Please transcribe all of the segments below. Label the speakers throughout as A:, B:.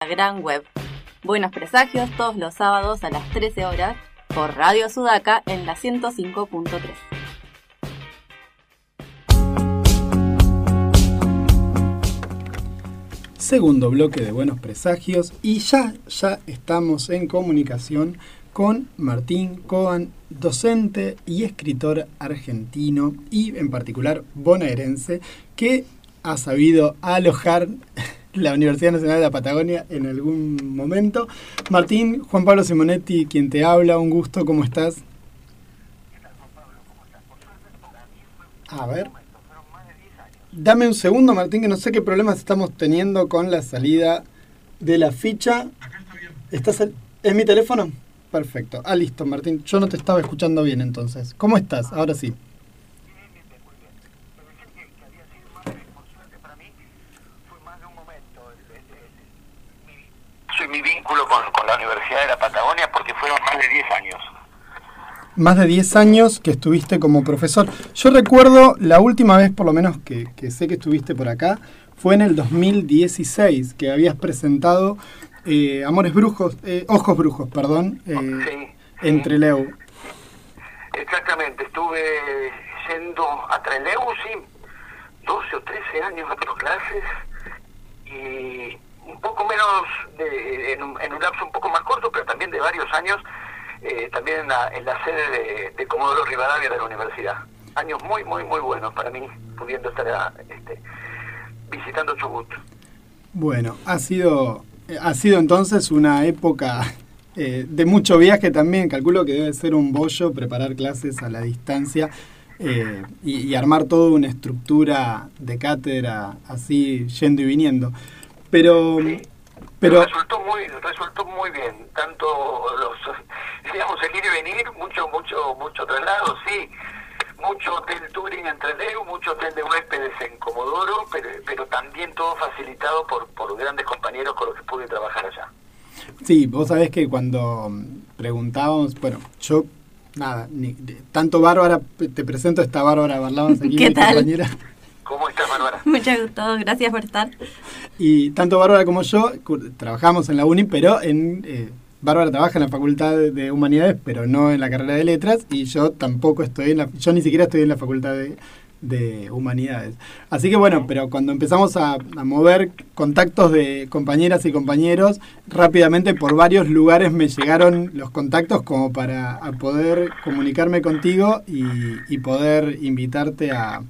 A: la gran web. Buenos presagios todos los sábados a las 13 horas por Radio Sudaca en la 105.3.
B: Segundo bloque de Buenos Presagios y ya, ya estamos en comunicación con Martín Coan, docente y escritor argentino y en particular bonaerense, que ha sabido alojar la Universidad Nacional de la Patagonia en algún momento. Martín, Juan Pablo Simonetti, quien te habla, un gusto, ¿cómo estás? A ver. Dame un segundo, Martín, que no sé qué problemas estamos teniendo con la salida de la ficha. ¿Estás ¿Es mi teléfono? Perfecto. Ah, listo, Martín. Yo no te estaba escuchando bien entonces. ¿Cómo estás? Ahora sí.
C: Soy mi vínculo con, con la Universidad de la Patagonia porque fueron más de 10 años
B: más de 10 años que estuviste como profesor. Yo recuerdo la última vez, por lo menos, que, que sé que estuviste por acá, fue en el 2016, que habías presentado eh, Amores Brujos, eh, Ojos Brujos, perdón, eh, en Treleu.
C: Exactamente, estuve yendo a Treleu, sí, 12 o 13 años a clases y un poco menos, en, un, en un lapso un poco más corto, pero también de varios años, eh, también en la, en la sede de, de, Comodoro Rivadavia de la universidad. Años muy, muy, muy buenos para mí, pudiendo estar este, visitando Chubut.
B: Bueno, ha sido, ha sido entonces una época eh, de mucho viaje también. Calculo que debe ser un bollo preparar clases a la distancia eh, y, y, armar toda una estructura de cátedra así yendo y viniendo. Pero...
C: Sí. Pero resultó muy resultó muy bien, tanto los digamos el ir y venir, mucho mucho mucho traslado, sí, mucho hotel touring entre Leo, mucho hotel de huéspedes en Comodoro, pero, pero también todo facilitado por, por grandes compañeros con los que pude trabajar allá.
B: Sí, vos sabés que cuando preguntábamos, bueno, yo nada, ni, tanto Bárbara, te presento a esta Bárbara Barlabas aquí,
A: ¿Qué
B: mi
A: tal?
B: compañera.
C: ¿Cómo estás, Bárbara?
A: Mucho gusto, gracias por estar.
B: Y tanto Bárbara como yo trabajamos en la UNI, pero en eh, Bárbara trabaja en la Facultad de Humanidades, pero no en la carrera de Letras, y yo tampoco estoy en la, yo ni siquiera estoy en la Facultad de, de Humanidades. Así que bueno, pero cuando empezamos a, a, mover contactos de compañeras y compañeros, rápidamente por varios lugares me llegaron los contactos como para poder comunicarme contigo y, y poder invitarte a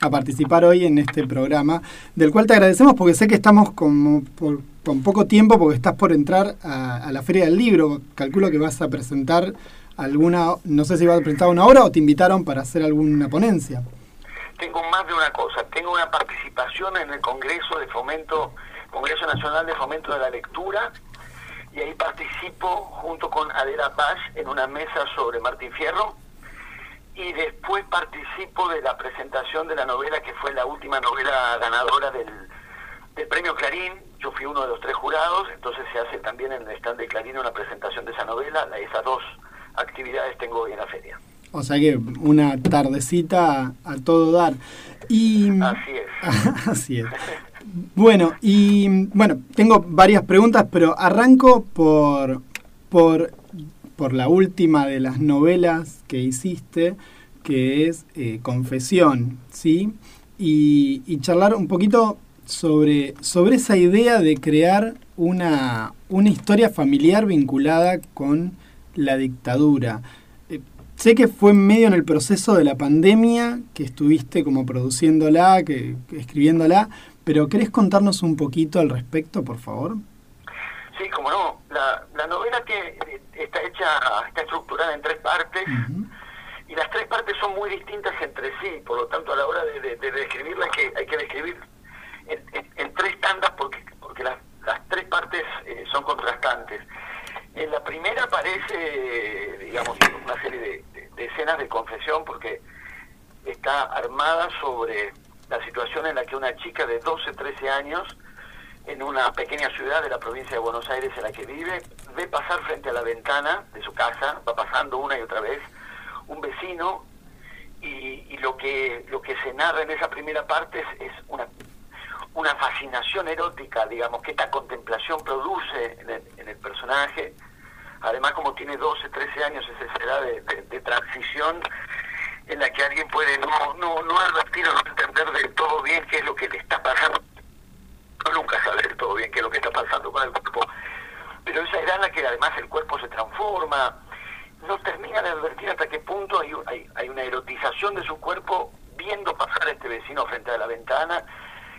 B: a participar hoy en este programa, del cual te agradecemos porque sé que estamos como por, con poco tiempo porque estás por entrar a, la Feria del Libro. Calculo que vas a presentar alguna, no sé si vas a presentar una obra o te invitaron para hacer alguna ponencia.
C: Tengo más de una cosa, tengo una participación en el Congreso de Fomento, Congreso Nacional de Fomento de la Lectura, y ahí participo junto con Adela Paz en una mesa sobre Martín Fierro, y después participo de la presentación de la novela que fue la última novela ganadora del, del, premio Clarín. Yo fui uno de los tres jurados, entonces se hace también en el stand de Clarín una presentación de esa novela. Esas dos actividades tengo hoy en la feria.
B: O sea que una tardecita a, a todo dar. Y,
C: así es.
B: así es. Bueno, y bueno, tengo varias preguntas, pero arranco por, por por la última de las novelas que hiciste, que es eh, Confesión, ¿sí? Y, y, charlar un poquito sobre, sobre esa idea de crear una, una historia familiar vinculada con la dictadura. Eh, sé que fue medio en el proceso de la pandemia que estuviste como produciéndola, que, escribiéndola, pero ¿querés contarnos un poquito al respecto, por favor?
C: Sí, como no. La, la novela que está hecha, está estructurada en tres partes uh -huh. y las tres partes son muy distintas entre sí, por lo tanto a la hora de, de, de describirla hay que, hay que describir en, en, en, tres tandas porque, porque las, las tres partes eh, son contrastantes. En la primera aparece, digamos, una serie de, de escenas de confesión porque está armada sobre la situación en la que una chica de 12, 13 años en una pequeña ciudad de la provincia de Buenos Aires en la que vive, ve pasar frente a la ventana de su casa, va pasando una y otra vez, un vecino, y, lo que lo que se narra en esa primera parte es, es una, una fascinación erótica, digamos, que esta contemplación produce en el, personaje. Además, como tiene 12, 13 años, es esa edad de, transición en la que alguien puede no, no, no advertir o no entender del todo bien qué es lo que le está pasando. Nunca saber todo bien qué es lo que está pasando con el cuerpo. Pero esa edad la que además el cuerpo se transforma, no termina de advertir hasta qué punto hay, hay, una erotización de su cuerpo viendo pasar a este vecino frente a la ventana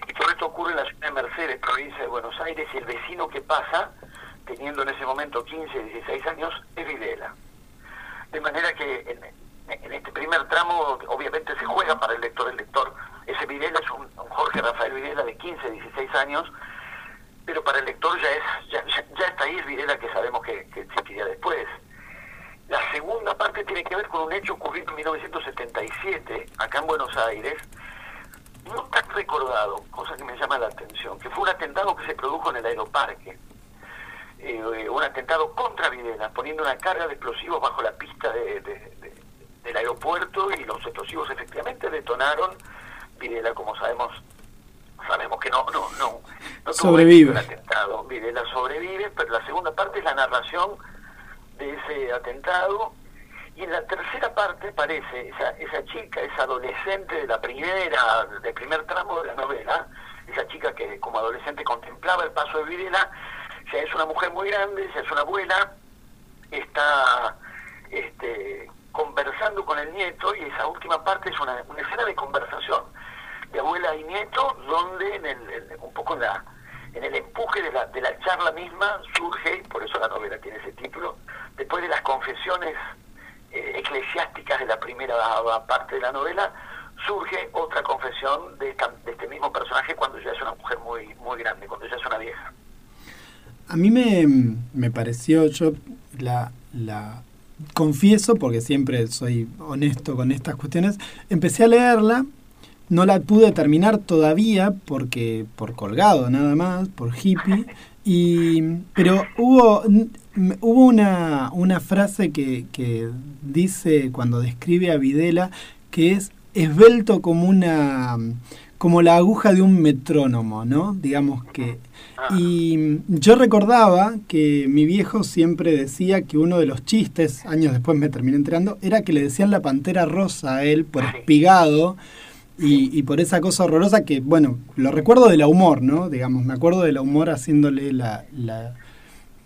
C: y todo esto ocurre en la ciudad de Mercedes, provincia de Buenos Aires, y el vecino que pasa, teniendo en ese momento 15, 16 años, es Videla. De manera que este primer tramo, obviamente se juega para el lector. El lector, ese Videla es un, Jorge Rafael Videla de 15, 16 años, pero para el lector ya es ya, ya, está ahí el Videla que sabemos que, que existiría después. La segunda parte tiene que ver con un hecho ocurrido en 1977, acá en Buenos Aires, no tan recordado, cosa que me llama la atención, que fue un atentado que se produjo en el aeroparque. Eh, un atentado contra Videla, poniendo una carga de explosivos bajo la pista del aeropuerto y los explosivos efectivamente detonaron. Videla, como sabemos, sabemos que no, no, no, no
B: sobrevive. el
C: atentado. Videla sobrevive, pero la segunda parte es la narración de ese atentado y en la tercera parte parece esa, esa chica, esa adolescente de la primera, del primer tramo de la novela, esa chica que como adolescente contemplaba el paso de Videla, ya es una mujer muy grande, ya es una abuela, está este, conversando con el nieto y esa última parte es una, escena de conversación de abuela y nieto donde en el, un poco en la en el empuje de la, de la charla misma surge, por eso la novela tiene ese título, después de las confesiones eh, eclesiásticas de la primera parte de la novela, surge otra confesión de, este mismo personaje cuando ya es una mujer muy, muy grande, cuando ya es una vieja.
B: A mí me, me pareció, yo la, la confieso, porque siempre soy honesto con estas cuestiones, empecé a leerla, no la pude terminar todavía porque por colgado nada más, por hippie, y, pero hubo Hubo una, una frase que, que, dice cuando describe a Videla que es esbelto como una como la aguja de un metrónomo, ¿no? Digamos que y yo recordaba que mi viejo siempre decía que uno de los chistes, años después me terminé enterando, era que le decían la pantera rosa a él por espigado y, y, por esa cosa horrorosa que, bueno, lo recuerdo de la humor, ¿no? Digamos, me acuerdo de la humor haciéndole la, la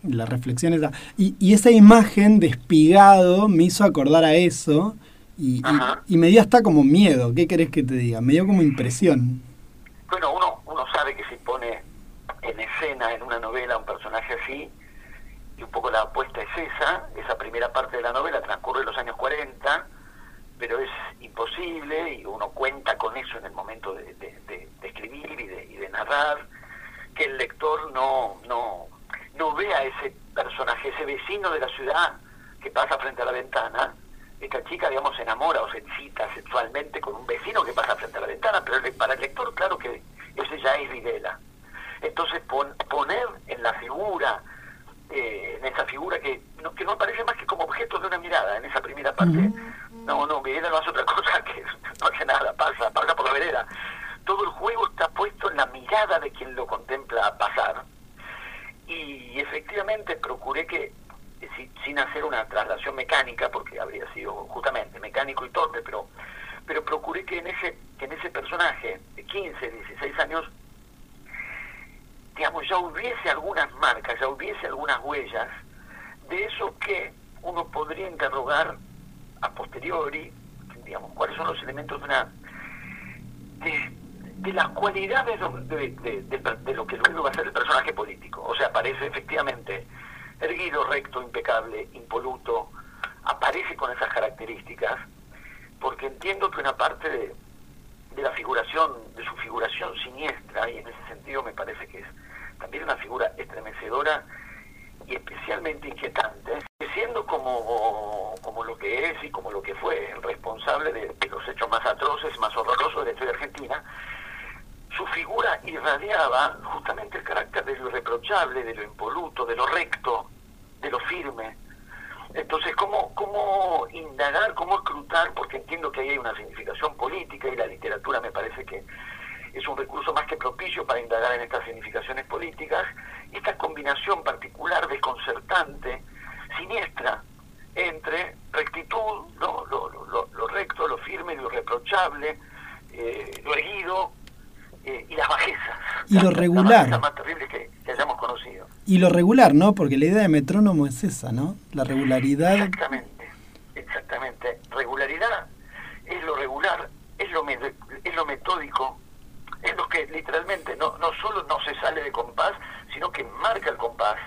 B: la reflexión esa. Y, y esa imagen de espigado me hizo acordar a eso y, y, me dio hasta como miedo. ¿Qué querés que te diga? Me dio como impresión.
C: Bueno, uno, uno sabe que si pone en escena en una novela un personaje así, y un poco la apuesta es esa, esa primera parte de la novela transcurre en los años 40, pero es imposible y uno cuenta con eso en el momento de, de, escribir y de, y de narrar, que el lector no, no, no ve a ese personaje, ese vecino de la ciudad que pasa frente a la ventana, esta chica, digamos, se enamora o se excita sexualmente con un vecino que pasa frente a la ventana, pero para el lector, claro que ese ya es Videla. Entonces, poner en la figura, eh, en esa figura que no, que no parece más que como objeto de una mirada, en esa primera parte, no, no, Videla no hace otra cosa que no hace nada, pasa, pasa por la vereda. Todo el juego está puesto en la mirada de quien lo contempla pasar y efectivamente procuré que, sin hacer una traslación mecánica, porque habría sido justamente mecánico y torpe, pero, pero procuré que en ese, que en ese personaje de 15, 16 años, digamos, ya hubiese algunas marcas, ya hubiese algunas huellas de eso que uno podría interrogar a posteriori, digamos, cuáles son los elementos de una de las cualidades de, lo que luego va a ser el personaje político. O sea, aparece efectivamente erguido, recto, impecable, impoluto, aparece con esas características, porque entiendo que una parte de, la figuración, de su figuración siniestra, y en ese sentido me parece que es también una figura estremecedora y especialmente inquietante, siendo como, como lo que es y como lo que fue el responsable de, de los hechos más atroces, más horrorosos de la historia argentina, su figura irradiaba justamente el carácter de lo irreprochable, de lo impoluto, de lo recto, de lo firme. Entonces, ¿cómo, cómo indagar, cómo escrutar? Porque entiendo que ahí hay una significación política y la literatura me parece que, es un recurso más que propicio para indagar en estas significaciones políticas, esta combinación particular, desconcertante, siniestra, entre rectitud, ¿no? lo, lo, recto, lo firme, lo irreprochable, eh, lo erguido eh, y las bajezas.
B: Y lo regular.
C: La más terrible que, hayamos conocido.
B: Y lo regular, ¿no? Porque la idea de metrónomo es esa, ¿no? La regularidad.
C: Exactamente, exactamente. Regularidad es lo regular, es lo, es lo metódico, es lo que literalmente no, no solo no se sale de compás, sino que marca el compás.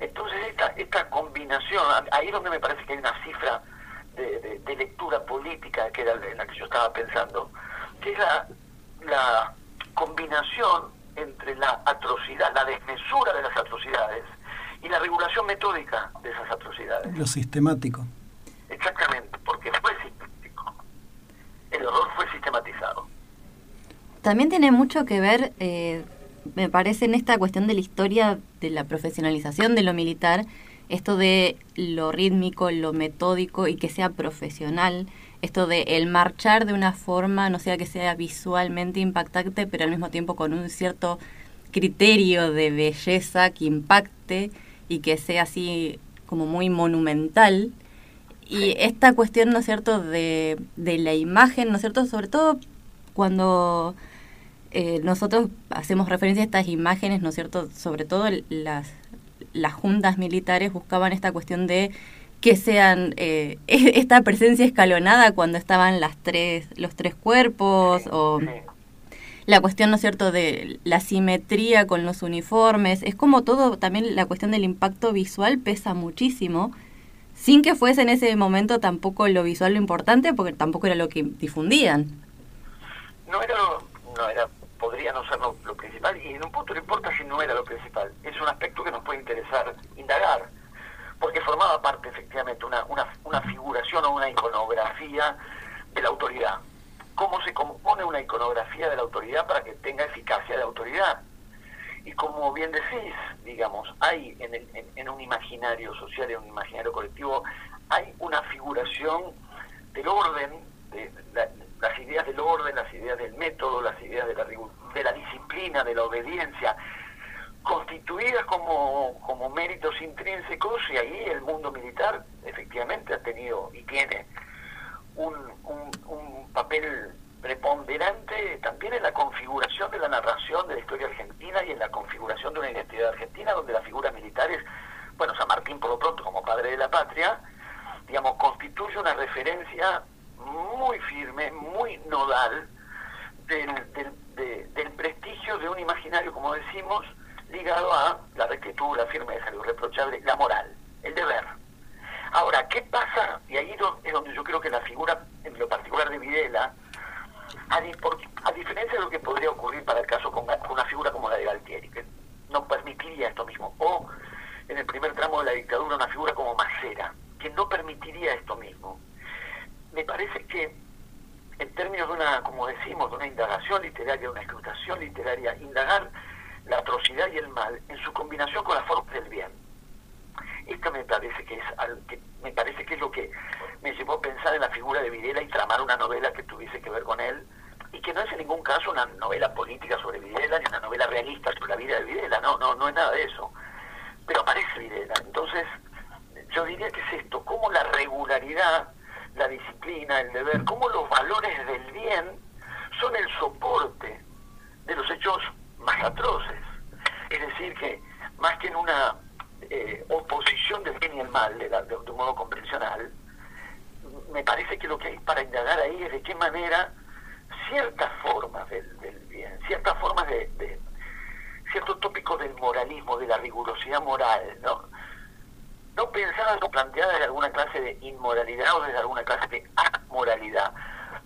C: Entonces esta, esta combinación, ahí es donde me parece que hay una cifra de, lectura política que era en la que yo estaba pensando, que es la, la combinación entre la atrocidad, la desmesura de las atrocidades y la regulación metódica de esas atrocidades.
B: Lo sistemático.
C: Exactamente, porque fue sistemático. El horror fue sistematizado.
A: También tiene mucho que ver, eh, me parece, en esta cuestión de la historia de la profesionalización de lo militar, esto de lo rítmico, lo metódico y que sea profesional, esto de el marchar de una forma, no sea que sea visualmente impactante, pero al mismo tiempo con un cierto criterio de belleza que impacte y que sea así como muy monumental. Y esta cuestión, ¿no es cierto?, de, de la imagen, ¿no es cierto?, sobre todo cuando eh, nosotros hacemos referencia a estas imágenes, ¿no es cierto?, sobre todo las, las juntas militares buscaban esta cuestión de que sean eh, esta presencia escalonada cuando estaban las tres los tres cuerpos o la cuestión no es cierto de la simetría con los uniformes. Es como todo también la cuestión del impacto visual pesa muchísimo. Sin que fuese en ese momento tampoco lo visual lo importante porque tampoco era lo que difundían.
C: No era no era podría no ser lo, principal y en un punto no importa si no era lo principal. Es un aspecto que nos puede interesar indagar, porque formaba parte efectivamente una, una, figuración o una iconografía de la autoridad. ¿Cómo se compone una iconografía de la autoridad para que tenga eficacia de autoridad? Y como bien decís, digamos, hay en, el, en, un imaginario social, en un imaginario colectivo, hay una figuración del orden, de, la, las ideas del orden, las ideas del método, las ideas de la, de la disciplina, de la obediencia, constituidas como, como méritos intrínsecos y ahí el mundo militar efectivamente ha tenido y tiene un, un, papel preponderante también en la configuración de la narración de la historia argentina y en la configuración de una identidad argentina donde las figuras militares, bueno, San Martín por lo pronto como padre de la patria, digamos, constituye una referencia muy firme, muy nodal del, del, prestigio de un imaginario, como decimos, ligado a la rectitud, la firmeza, lo irreprochable, la moral, el deber. Ahora, ¿qué pasa? Y ahí es donde yo creo que la figura, en lo particular de Videla, a, a diferencia de lo que podría ocurrir para el caso con, una figura como la de Galtieri, que no permitiría esto mismo, o en el primer tramo de la dictadura una figura como Macera, que no permitiría esto mismo me parece que en términos de una, como decimos, de una indagación literaria, de una escrutación literaria, indagar la atrocidad y el mal en su combinación con las formas del bien. Esto me parece que es que me parece que es lo que me llevó a pensar en la figura de Videla y tramar una novela que tuviese que ver con él y que no es en ningún caso una novela política sobre Videla ni una novela realista sobre la vida de Videla, no, no, no es nada de eso. Pero aparece Videla. Entonces, yo diría que es esto, como la regularidad la disciplina, el deber, cómo los valores del bien son el soporte de los hechos más atroces. Es decir, que más que en una eh, oposición del bien y el mal, de, de, un modo convencional, me parece que lo que hay para indagar ahí es de qué manera ciertas formas del, bien, ciertas formas de, ciertos tópicos del moralismo, de la rigurosidad moral, ¿no? no pensadas o planteadas de alguna clase de inmoralidad o de alguna clase de amoralidad,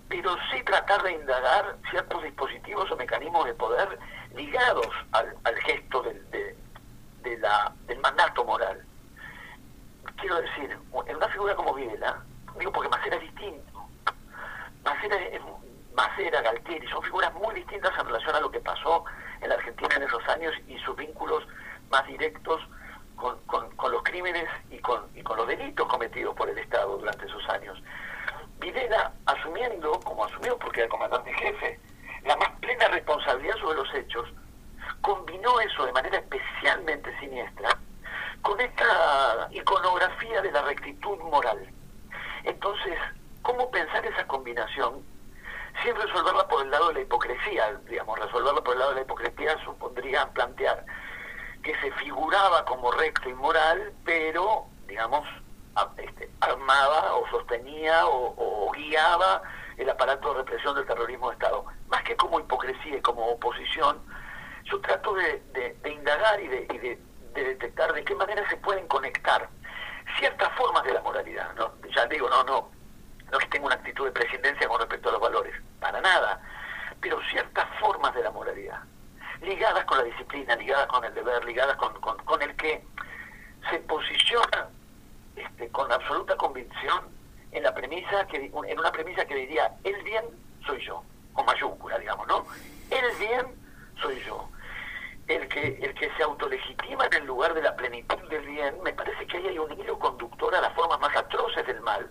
C: pero sí tratar de indagar ciertos dispositivos o mecanismos de poder ligados al, gesto del, de, la, del mandato moral. Quiero decir, en una figura como Videla, digo porque Macera es distinto, Macera, es, Macera, Galtieri, son figuras muy distintas en relación a lo que pasó en la Argentina en esos años y sus vínculos más directos con, los crímenes y con, y con los delitos cometidos por el Estado durante esos años. Videla, asumiendo, como asumió porque era el comandante jefe, la más plena responsabilidad sobre los hechos, combinó eso de manera especialmente siniestra con esta iconografía de la rectitud moral. Entonces, ¿cómo pensar esa combinación sin resolverla por el lado de la hipocresía? Digamos, resolverla por el lado de la hipocresía supondría plantear que se figuraba como recto y moral, pero, digamos, este, armaba o sostenía o, guiaba el aparato de represión del terrorismo de Estado. Más que como hipocresía y como oposición, yo trato de, indagar y, de, detectar de qué manera se pueden conectar ciertas formas de la moralidad. ¿no? Ya digo, no, no, no que tenga una actitud de presidencia con respecto a los valores, para nada, pero ciertas formas de la moralidad, ligadas con la disciplina, ligadas con el deber, ligadas con, con, el que se posiciona este, con absoluta convicción en la premisa que en una premisa que diría el bien soy yo con mayúscula digamos no el bien soy yo el que, el que se autolegitima en el lugar de la plenitud del bien, me parece que ahí hay un hilo conductor a las formas más atroces del mal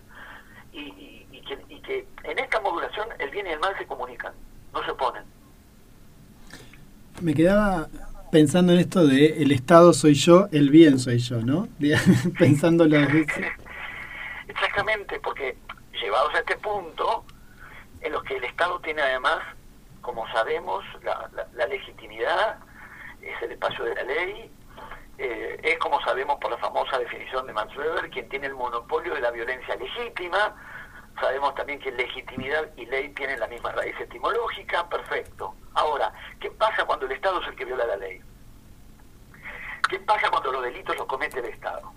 C: y, y, que, y que en esta modulación el bien y el mal se comunican, no se oponen.
B: Me quedaba pensando en esto de el Estado soy yo, el bien soy yo, ¿no? Pensándolo
C: Exactamente, porque llevados a este punto, en los que el Estado tiene además, como sabemos, la, legitimidad es el espacio de la ley, eh, es como sabemos por la famosa definición de Max quien tiene el monopolio de la violencia legítima, sabemos también que legitimidad y ley tienen la misma raíz etimológica, perfecto. Ahora, ¿qué pasa cuando el Estado es el que viola la ley? ¿Qué pasa cuando los delitos los comete el Estado?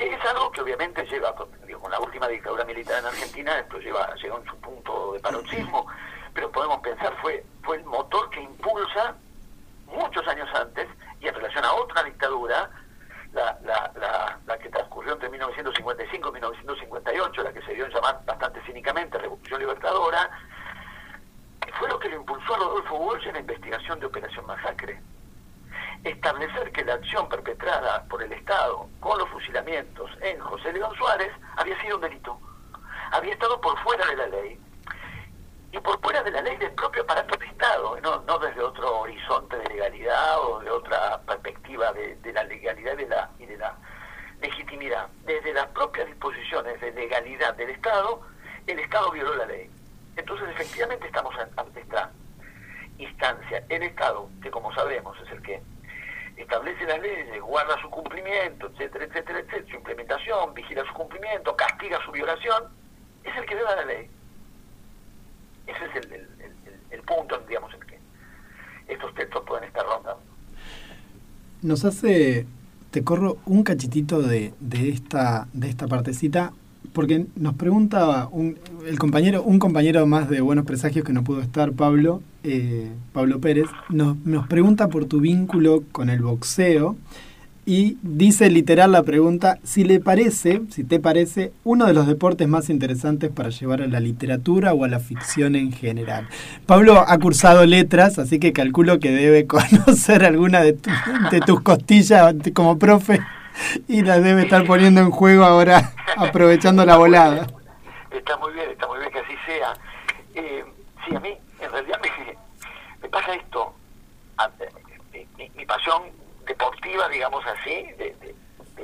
C: Que es algo que obviamente lleva, con la última dictadura militar en Argentina, esto lleva, llegó en su punto de paroxismo, pero podemos pensar, fue, fue el motor que impulsa muchos años antes y en relación a otra dictadura, la, la, la, que transcurrió entre 1955 y 1958, la que se dio en llamar bastante cínicamente Revolución Libertadora, fue lo que le impulsó a Rodolfo Walsh en la investigación de Operación Masacre. Establecer que la acción perpetrada por el Estado con los fusilamientos en José León Suárez había sido un delito. Había estado por fuera de la ley y por fuera de la ley del propio aparato de Estado, no, desde otro horizonte de legalidad o de otra perspectiva de, la legalidad y de la, y de la legitimidad. Desde las propias disposiciones de legalidad del Estado, el Estado violó la ley. Entonces, efectivamente, estamos ante esta instancia. El Estado, que como sabemos es el que establece las leyes, guarda su cumplimiento, etcétera, etcétera, etcétera, su implementación, vigila su cumplimiento, castiga su violación, es el que viola la ley. Ese es el, punto, digamos, en que estos textos pueden estar rondando.
B: Nos hace, te corro un cachitito de, de, esta, de esta partecita, porque nos preguntaba un, el compañero, un compañero más de Buenos Presagios que no pudo estar, Pablo, eh, Pablo Pérez, nos, nos pregunta por tu vínculo con el boxeo y dice literal la pregunta, si le parece, si te parece, uno de los deportes más interesantes para llevar a la literatura o a la ficción en general. Pablo ha cursado letras, así que calculo que debe conocer alguna de, de tus costillas como profe y las debe estar poniendo en juego ahora, aprovechando la volada.
C: Está muy bien, está muy bien que así sea. Eh, sí, a mí en realidad me pasa esto. Eh, mi pasión deportiva, digamos así, de,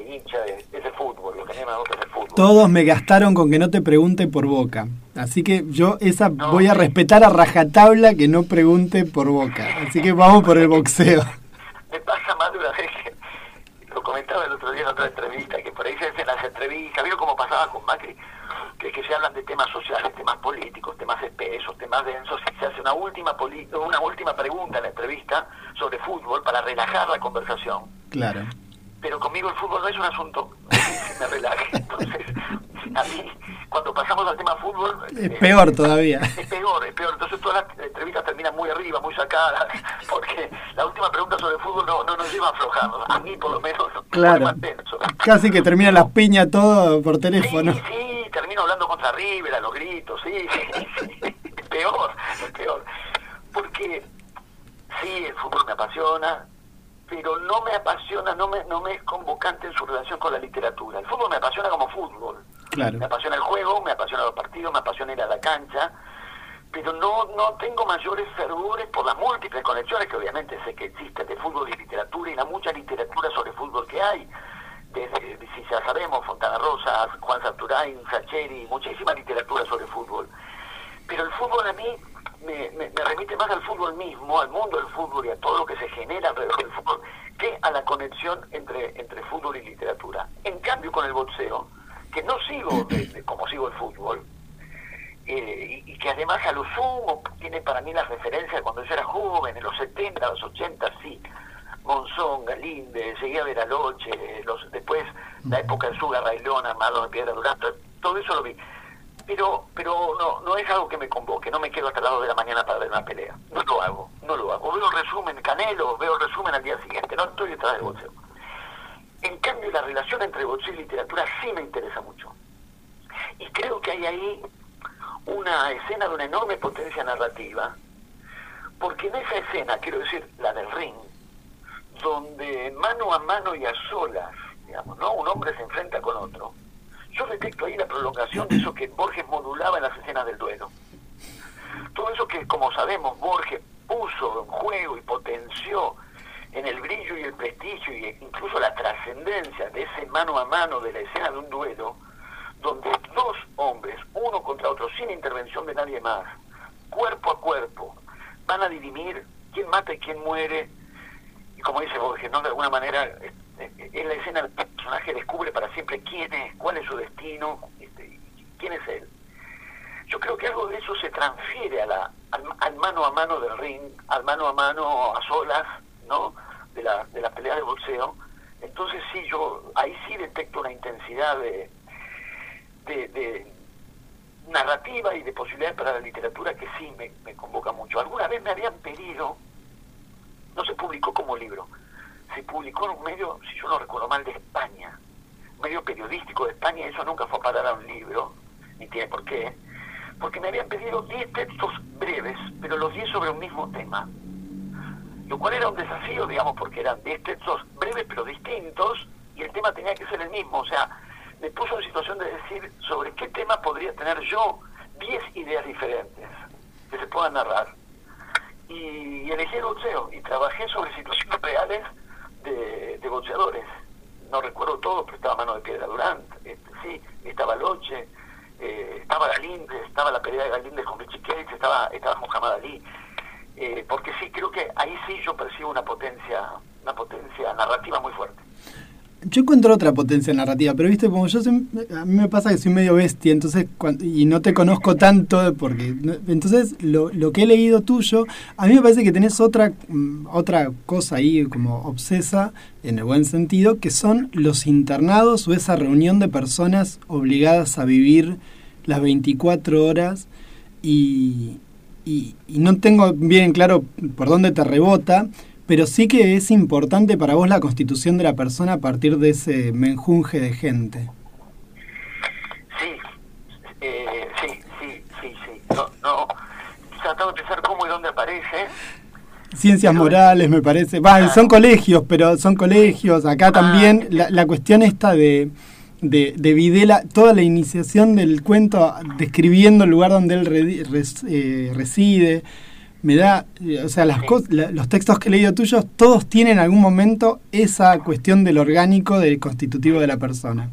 C: hincha de, ese fútbol, lo que me gusta el fútbol.
B: Todos me gastaron con que no te pregunte por Boca. Así que yo esa voy a respetar a rajatabla que no pregunte por Boca. Así que vamos por el boxeo.
C: Me pasa más de una vez que lo comentaba el otro día en otra entrevista, que por ahí se hacen las entrevistas, vio cómo pasaba con Macri, que, que se hablan de temas sociales, temas políticos, temas espesos, temas densos, y se hace una última, una última pregunta en la entrevista sobre fútbol para relajar la conversación.
B: Claro.
C: Pero conmigo el fútbol no es un asunto que me relaje. Entonces, a mí, cuando pasamos al tema fútbol...
B: Es eh, peor todavía.
C: Es peor, es peor. Entonces todas las entrevistas terminan muy arriba, muy sacadas, porque la última pregunta sobre fútbol no, no nos lleva a aflojar. A mí, por lo menos,
B: claro. Casi que termina las piñas todo por teléfono.
C: Sí, sí, termino hablando contra River, a los gritos, sí, sí, sí. Es peor, es peor. Porque sí, el fútbol me apasiona, pero no me apasiona, no me, no me es convocante en su relación con la literatura. El fútbol me apasiona como fútbol. Me apasiona el juego, me apasiona los partidos, me apasiona ir a la cancha, pero no, no tengo mayores fervores por las múltiples conexiones que obviamente sé que existen de fútbol y literatura y la mucha literatura sobre fútbol que hay. Desde, si ya sabemos, Fontana Rosa, Juan Sarturain, Sacheri, muchísima literatura sobre fútbol. Pero el fútbol a mí me, me, remite más al fútbol mismo, al mundo del fútbol y a todo lo que se genera alrededor del fútbol, que a la conexión entre, entre fútbol y literatura. En cambio, con el boxeo, que no sigo como sigo el fútbol, eh, y, que además a lo sumo tiene para mí la referencia cuando yo era joven, en los 70, los 80, sí, Monzón, Galinde, seguía Veraloche, los, después la época de Suga, Railón, Armado de Piedra Durante, todo eso lo vi. Pero, pero no, no es algo que me convoque, no me quedo hasta el lado de la mañana para ver una pelea. No lo hago, no lo hago. Veo resumen Canelo, veo resumen al día siguiente, no estoy detrás del boxeo. En cambio, la relación entre boxeo y literatura sí me interesa mucho. Y creo que hay ahí una escena de una enorme potencia narrativa, porque en esa escena, quiero decir, la del ring, donde mano a mano y a solas, digamos, ¿no? Un hombre se enfrenta con otro. Yo detecto ahí la prolongación de eso que Borges modulaba en las escenas del duelo. Todo eso que, como sabemos, Borges puso en juego y potenció en el brillo y el prestigio e incluso la trascendencia de ese mano a mano de la escena de un duelo, donde dos hombres, uno contra otro, sin intervención de nadie más, cuerpo a cuerpo, van a dirimir quién mata y quién muere, y como dice Borges, ¿no? de alguna manera eh, en la escena el personaje descubre para siempre quién es, cuál es su destino, este, quién es él. Yo creo que algo de eso se transfiere a la, al, mano a mano del ring, al mano a mano a solas, ¿no? De la, de la pelea de boxeo. Entonces sí, yo ahí sí detecto una intensidad de, de, narrativa y de posibilidades para la literatura que sí me, convoca mucho. Alguna vez me habían pedido, no se publicó como libro, se publicó en un medio, si yo no recuerdo mal, de España, un medio periodístico de España, eso nunca fue a parar a un libro, ni tiene por qué, porque me habían pedido 10 textos breves, pero los 10 sobre un mismo tema. Lo cual era un desafío, digamos, porque eran 10 textos breves pero distintos, y el tema tenía que ser el mismo, o sea, me puso en situación de decir sobre qué tema podría tener yo 10 ideas diferentes que se puedan narrar. Y elegí el boxeo y trabajé sobre situaciones reales de, de boxeadores. No recuerdo todo, pero estaba Mano de Piedra Durant, este, sí, estaba Loche, eh, estaba Galíndez, estaba la pelea de Galíndez con Richie estaba, estaba Muhammad Ali. Eh, porque sí, creo que ahí sí yo percibo una potencia, una potencia narrativa muy fuerte
B: yo encuentro otra potencia narrativa, pero viste, como yo a mí me pasa que soy medio bestia, entonces y no te conozco tanto, porque entonces lo, lo, que he leído tuyo, a mí me parece que tenés otra, mm, otra cosa ahí como obsesa, en el buen sentido, que son los internados o esa reunión de personas obligadas a vivir las 24 horas y, y no tengo bien claro por dónde te rebota, pero sí que es importante para vos la constitución de la persona a partir de ese menjunje de gente.
C: Sí, eh, sí, sí, sí, sí. No, no, tratando de pensar cómo y dónde aparece.
B: Ciencias morales, me parece. Va, son colegios, pero son colegios. Acá ah, también la, la, cuestión esta de, de, de, Videla, toda la iniciación del cuento describiendo el lugar donde él eh, reside me da, eh, o sea, las los textos que he leído tuyos, todos tienen en algún momento esa cuestión del orgánico, del constitutivo de la persona.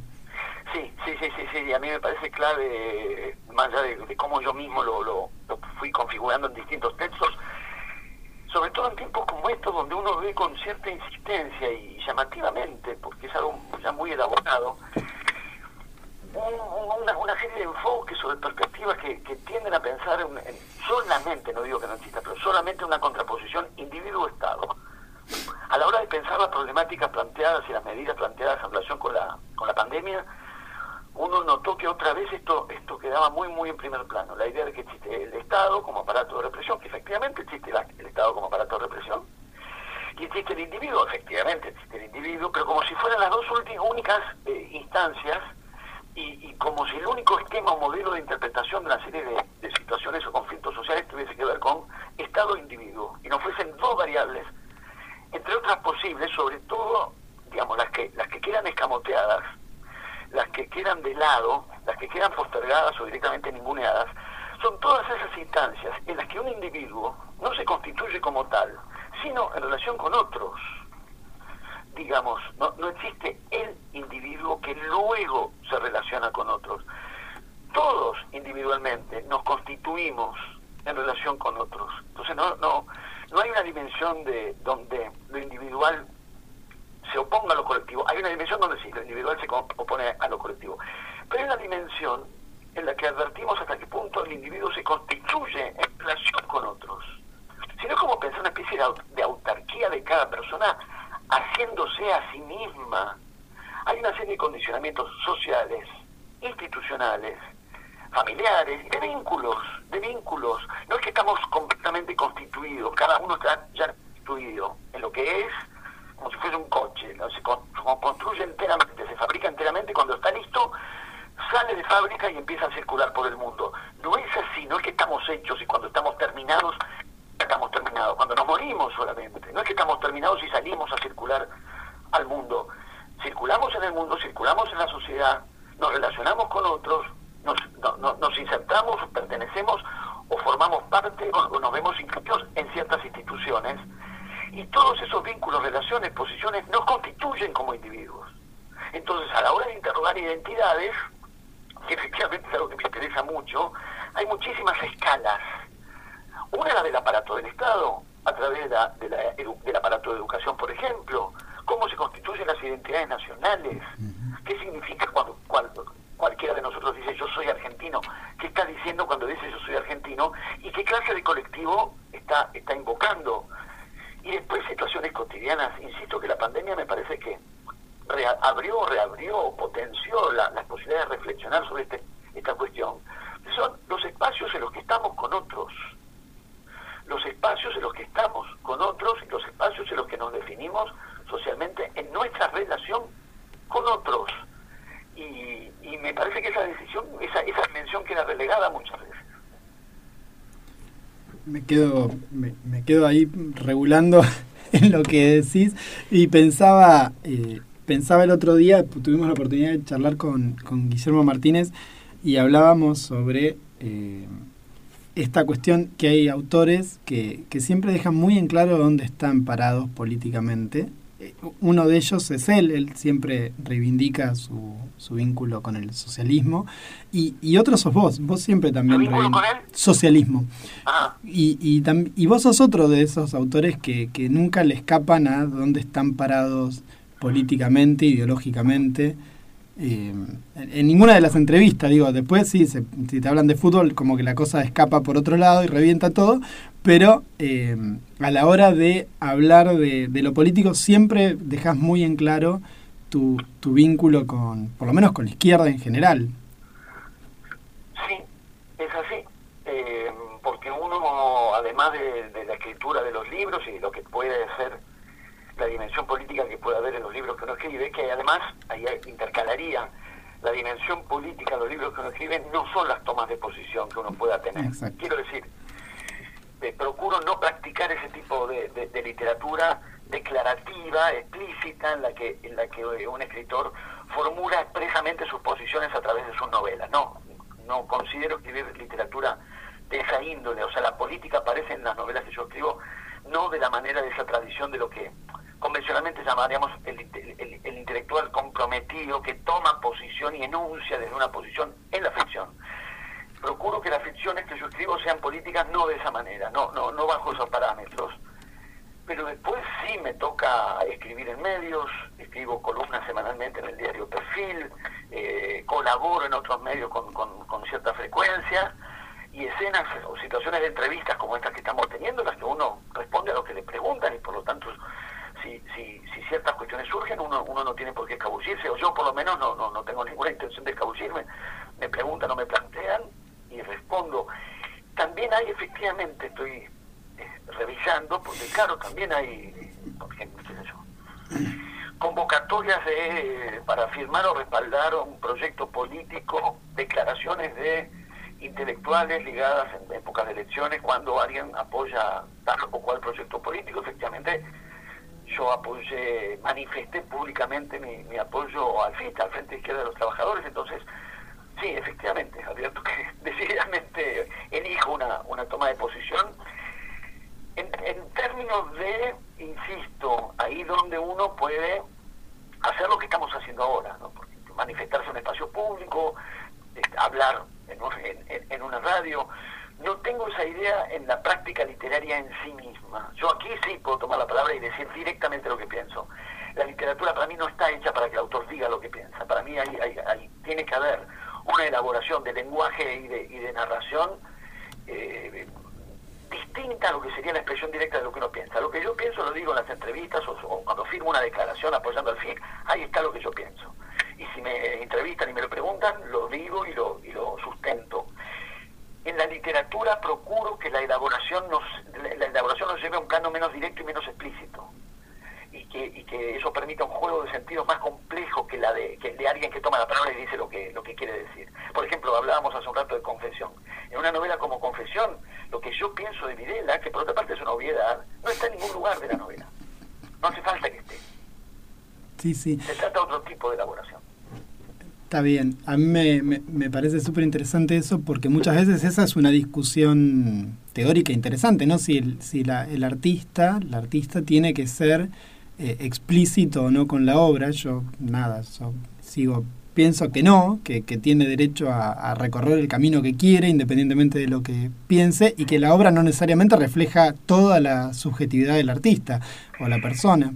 C: Sí, sí, sí, sí, sí, a mí me parece clave, más allá de, cómo yo mismo lo, lo, fui configurando en distintos textos, sobre todo en tiempos como estos, donde uno ve con cierta insistencia y llamativamente, porque es algo ya muy elaborado, una, una, serie de enfoques o de perspectivas que, tienden a pensar en, solamente, no digo que no exista, pero solamente una contraposición individuo-Estado. A la hora de pensar las problemáticas planteadas y las medidas planteadas en relación con la, con la pandemia, uno notó que otra vez esto, esto quedaba muy, muy en primer plano. La idea de que existe el Estado como aparato de represión, que efectivamente existe el Estado como aparato de represión, y existe el individuo, efectivamente existe el individuo, pero como si fueran las dos únicas eh, instancias y, como si el único esquema o modelo de interpretación de una serie de, situaciones o conflictos sociales tuviese que ver con Estado e y no fuesen dos variables, entre otras posibles, sobre todo, digamos, las que, las que quedan escamoteadas, las que quedan de lado, las que quedan postergadas o directamente ninguneadas, son todas esas instancias en las que un individuo no se constituye como tal, sino en relación con otros. Digamos, no, no existe el individuo que luego se relaciona con otros. Todos individualmente nos constituimos en relación con otros. Entonces no, no, no hay una dimensión de donde lo individual se oponga a lo colectivo. Hay una dimensión donde sí, lo individual se opone a lo colectivo. Pero hay una dimensión en la que advertimos hasta qué punto el individuo se constituye en relación con otros. Si no es como pensar una especie de autarquía de cada persona haciéndose a sí misma. Hay una serie de condicionamientos sociales, institucionales, familiares, de vínculos, de vínculos. No es que estamos completamente constituidos, cada uno está ya constituido en lo que es, como si fuese un coche, se construye enteramente, se fabrica enteramente, cuando está listo, sale de fábrica y empieza a circular por el mundo. No es así, no es que estamos hechos y cuando estamos terminados, estamos terminados, cuando nos morimos solamente, no es que estamos terminados y salimos a circular al mundo. Circulamos en el mundo, circulamos en la sociedad, nos relacionamos con otros, nos, nos insertamos, pertenecemos o formamos parte o nos vemos incluidos en ciertas instituciones y todos esos vínculos, relaciones, posiciones nos constituyen como individuos. Entonces, a la hora de interrogar identidades, que efectivamente es algo que me interesa mucho, hay muchísimas escalas. Una es la del aparato del Estado, a través de del aparato de educación, por ejemplo, cómo se constituyen las identidades nacionales, qué significa cuando, cuando cualquiera de nosotros dice yo soy argentino, qué está diciendo cuando dice yo soy argentino y qué clase de colectivo está, está invocando. Y después situaciones cotidianas, insisto que la pandemia me parece que abrió, reabrió, potenció las posibilidades de reflexionar sobre este, esta cuestión. Son los espacios en los que estamos con otros, los espacios en los que estamos con otros y los espacios en los que nos definimos socialmente en nuestra relación con otros. Y, me parece que esa decisión, esa, esa dimensión queda relegada muchas veces.
B: Me quedo, me, quedo ahí regulando en lo que decís. Y pensaba, eh, pensaba el otro día, tuvimos la oportunidad de charlar con, con Guillermo Martínez y hablábamos sobre eh, esta cuestión que hay autores que, que siempre dejan muy en claro dónde están parados políticamente uno de ellos es él, él siempre reivindica su, su vínculo con el socialismo, y, y otro sos vos, vos siempre también
C: él?
B: socialismo. Y, y, y, vos sos otro de esos autores que, que nunca le escapan a dónde están parados políticamente, ideológicamente. Eh, en ninguna de las entrevistas, digo, después sí, si te hablan de fútbol, como que la cosa escapa por otro lado y revienta todo, pero eh, a la hora de hablar de, lo político siempre dejas muy en claro tu, tu vínculo con, por lo menos con la izquierda en general.
C: Sí, es así, eh, porque uno, además de, de la escritura de los libros y lo que puede ser la dimensión política que puede haber en los libros que uno escribe, que además ahí intercalaría la dimensión política de los libros que uno escribe, no son las tomas de posición que uno pueda tener. Quiero decir, procuro no practicar ese tipo de, literatura declarativa, explícita, en la que en la que eh, un escritor formula expresamente sus posiciones a través de sus novelas. No, no considero escribir literatura de esa índole, o sea, la política aparece en las novelas que yo escribo no de la manera de esa tradición de lo que convencionalmente llamaríamos el, intelectual comprometido que toma posición y enuncia desde una posición en la ficción. Procuro que las ficciones que yo escribo sean políticas no de esa manera, no, no, no bajo esos parámetros. Pero después sí me toca escribir en medios, escribo columnas semanalmente en el diario Perfil, eh, colaboro en otros medios con, con cierta frecuencia y escenas o situaciones de entrevistas como estas que estamos teniendo, en las que uno responde a lo que le preguntan y por lo tanto si, si, si ciertas cuestiones surgen uno, uno no tiene por qué escabullirse, o yo por lo menos no, no, no tengo ninguna intención de escabullirme, me preguntan o me plantean y respondo. También hay efectivamente, estoy eh, revisando, porque claro, también hay, por convocatorias de, para firmar o respaldar un proyecto político, declaraciones de intelectuales ligadas en épocas de elecciones, cuando alguien apoya tal o cual proyecto político, efectivamente yo apoyé, manifesté públicamente mi, apoyo al FIT, al Frente Izquierda de los Trabajadores, entonces sí, efectivamente, advierto que decididamente elijo una, una toma de posición en, en términos de, insisto, ahí donde uno puede hacer lo que estamos haciendo ahora, ¿no? manifestarse en un espacio público, hablar en, en, una radio. No tengo esa idea en la práctica literaria en sí misma. Yo aquí sí puedo tomar la palabra y decir directamente lo que pienso. La literatura para mí no está hecha para que el autor diga lo que piensa. Para mí hay, tiene que haber elaboración de lenguaje y de, y de narración eh, distinta a lo que sería la expresión directa de lo que uno piensa. Lo que yo pienso lo digo en las entrevistas o, cuando firmo una declaración apoyando al fin, ahí está lo que yo pienso. Y si me entrevistan y me lo preguntan, lo digo y lo, y lo sustento. En la literatura procuro que la elaboración nos, la elaboración nos lleve a un plano menos directo y menos explícito. Y que, y que eso permita un juego de sentidos más complejo que la de, que de alguien que toma la palabra y dice lo que, lo que quiere decir. Por ejemplo, hablábamos hace un rato de confesión. En una novela como Confesión, lo que yo pienso de Videla, que por otra parte es una obviedad, no está en ningún lugar de la novela. No hace falta que esté.
B: Sí, sí.
C: Se trata de otro tipo de elaboración.
B: Está bien. A mí me, me, parece súper interesante eso porque muchas veces esa es una discusión teórica interesante, ¿no? Si el, si la, el artista, la artista tiene que ser eh, explícito o no con la obra. Yo, nada, sigo pienso que no, que, tiene derecho a, recorrer el camino que quiere, independientemente de lo que piense, y que la obra no necesariamente refleja toda la subjetividad del artista o la persona.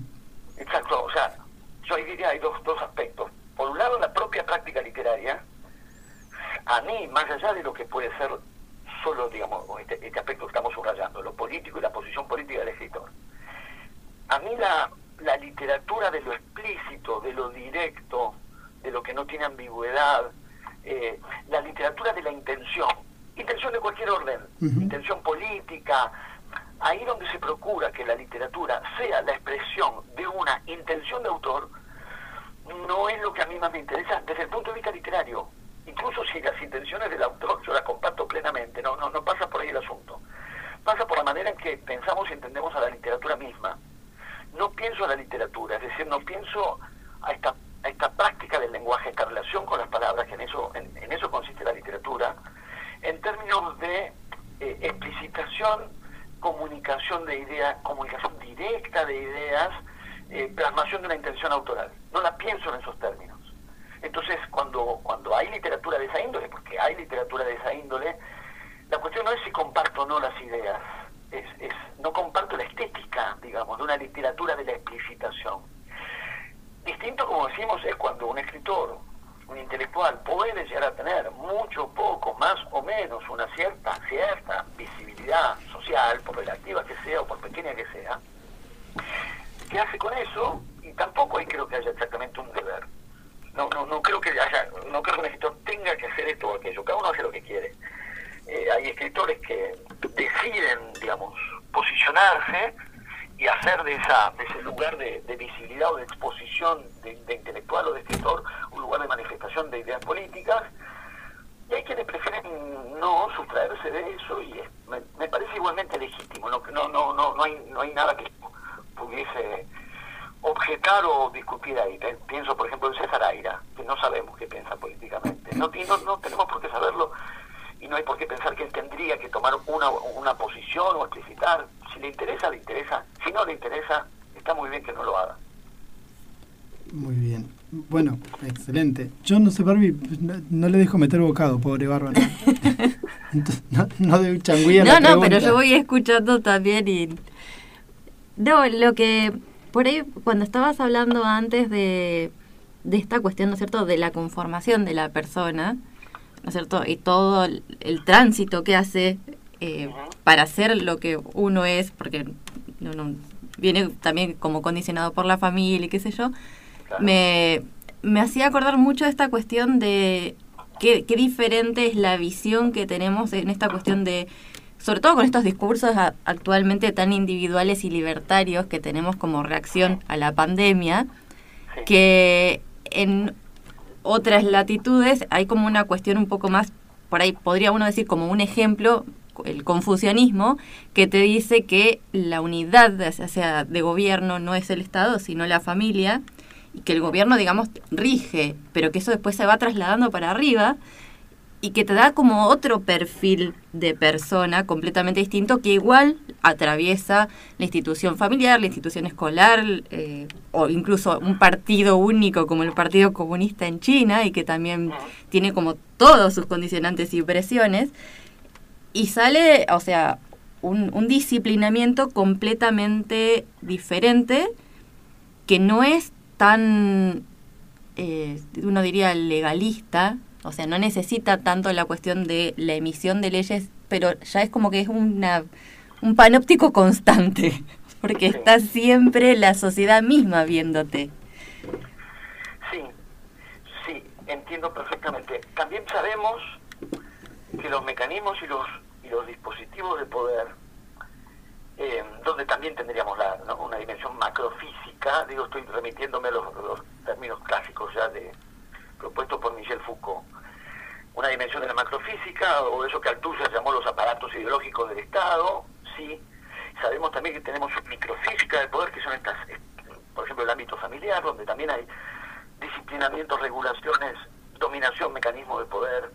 C: Exacto, o sea, yo ahí diría hay dos, dos aspectos. Por un lado, la propia práctica literaria, a mí, más allá de lo que puede ser solo, digamos, este, este aspecto que estamos subrayando, lo político y la posición política del escritor, a mí la, la literatura de lo explícito, de lo directo, de lo que no tiene ambigüedad, eh, la literatura de la intención, intención de cualquier orden, intención política, ahí donde se procura que la literatura sea la expresión de una intención de autor, no es lo que a mí más me interesa desde el punto de vista literario. Incluso si las intenciones del autor yo las comparto plenamente, no, no, no pasa por ahí el asunto. Pasa por la manera en que pensamos y entendemos a la literatura misma. No pienso a la literatura, es decir, no pienso a esta esta práctica del lenguaje, esta relación con las palabras, que en eso, en, eso consiste la literatura, en términos de eh, explicitación, comunicación de ideas, comunicación directa de ideas, eh, plasmación de una intención autoral. No la pienso en esos términos. Entonces, cuando, cuando hay literatura de esa índole, porque hay literatura de esa índole, la cuestión no es si comparto o no las ideas, es, es no comparto la estética, digamos, de una literatura de la explicitación Distinto, como decimos, es cuando un escritor, un intelectual, puede llegar a tener mucho, poco, más o menos una cierta, cierta visibilidad social, por relativa que sea o por pequeña que sea, ¿qué hace con eso? Y tampoco ahí creo que haya exactamente un deber. No, no, no creo que haya, no creo que un escritor tenga que hacer esto o aquello, cada uno hace lo que quiere. Eh, hay escritores que deciden, digamos, posicionarse y hacer de, esa, de ese lugar de, visibilidad o de exposición de, intelectual o de escritor un lugar de manifestación de ideas políticas. Y hay quienes prefieren no sustraerse de eso y me, parece igualmente legítimo. No, no, no, no, no, hay, no hay nada que pudiese objetar o discutir ahí. Pienso, por ejemplo, en César Aira, que no sabemos qué piensa políticamente. No, no, no tenemos por qué saberlo y no hay por qué pensar que él tendría que tomar una, una posición o explicitar si le interesa, le interesa. Si no le interesa, está muy bien que no lo haga.
B: Muy bien. Bueno, excelente. Yo no sé, Barbie, no, le dejo meter bocado, pobre Bárbara. no, no de
A: No, no, pero yo voy escuchando también y... No, lo que... Por ahí, cuando estabas hablando antes de, de esta cuestión, ¿no es cierto?, de la conformación de la persona, ¿no es cierto?, y todo el tránsito que hace eh, para ser lo que uno es, porque viene también como condicionado por la familia y qué sé yo, me, me hacía acordar mucho de esta cuestión de qué, qué diferente es la visión que tenemos en esta cuestión de sobre todo con estos discursos actualmente tan individuales y libertarios que tenemos como reacción a la pandemia, que en otras latitudes hay como una cuestión un poco más, por ahí podría uno decir como un ejemplo el confucianismo, que te dice que la unidad de, sea de gobierno no es el Estado, sino la familia, y que el gobierno, digamos, rige, pero que eso después se va trasladando para arriba, y que te da como otro perfil de persona completamente distinto que igual atraviesa la institución familiar, la institución escolar eh, o incluso un partido único como el Partido Comunista en China y que también tiene como todos sus condicionantes y presiones y sale, o sea, un, disciplinamiento completamente diferente que no es tan, eh, uno diría, legalista, o sea, no necesita tanto la cuestión de la emisión de leyes, pero ya es como que es una, un panóptico constante, porque está siempre la sociedad misma viéndote.
C: Sí, sí, entiendo perfectamente. También sabemos que los mecanismos y los, y los dispositivos de poder, eh, donde también tendríamos la, una dimensión macrofísica, digo, estoy remitiéndome a los, los términos clásicos ya de propuestos por Michel Foucault, una dimensión de la macrofísica, o eso que Althusser llamó los aparatos ideológicos del Estado, sí. Sabemos también que tenemos microfísica del poder, que son estas, por ejemplo, el ámbito familiar, donde también hay disciplinamientos, regulaciones, dominación, mecanismos de poder,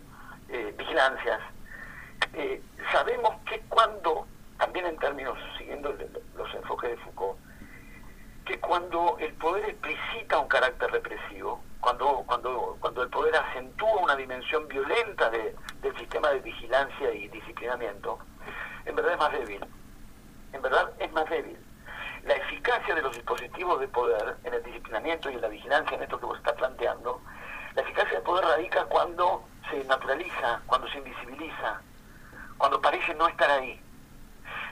C: eh, vigilancias. Eh, sabemos que cuando, también en términos, siguiendo los enfoques de Foucault, que cuando el poder explicita un carácter represivo, cuando, cuando, cuando el poder acentúa una dimensión violenta de, del sistema de vigilancia y disciplinamiento, en verdad es más débil. En verdad es más débil. La eficacia de los dispositivos de poder en el disciplinamiento y en la vigilancia, en esto que vos estás planteando, la eficacia del poder radica cuando se naturaliza, cuando se invisibiliza, cuando parece no estar ahí.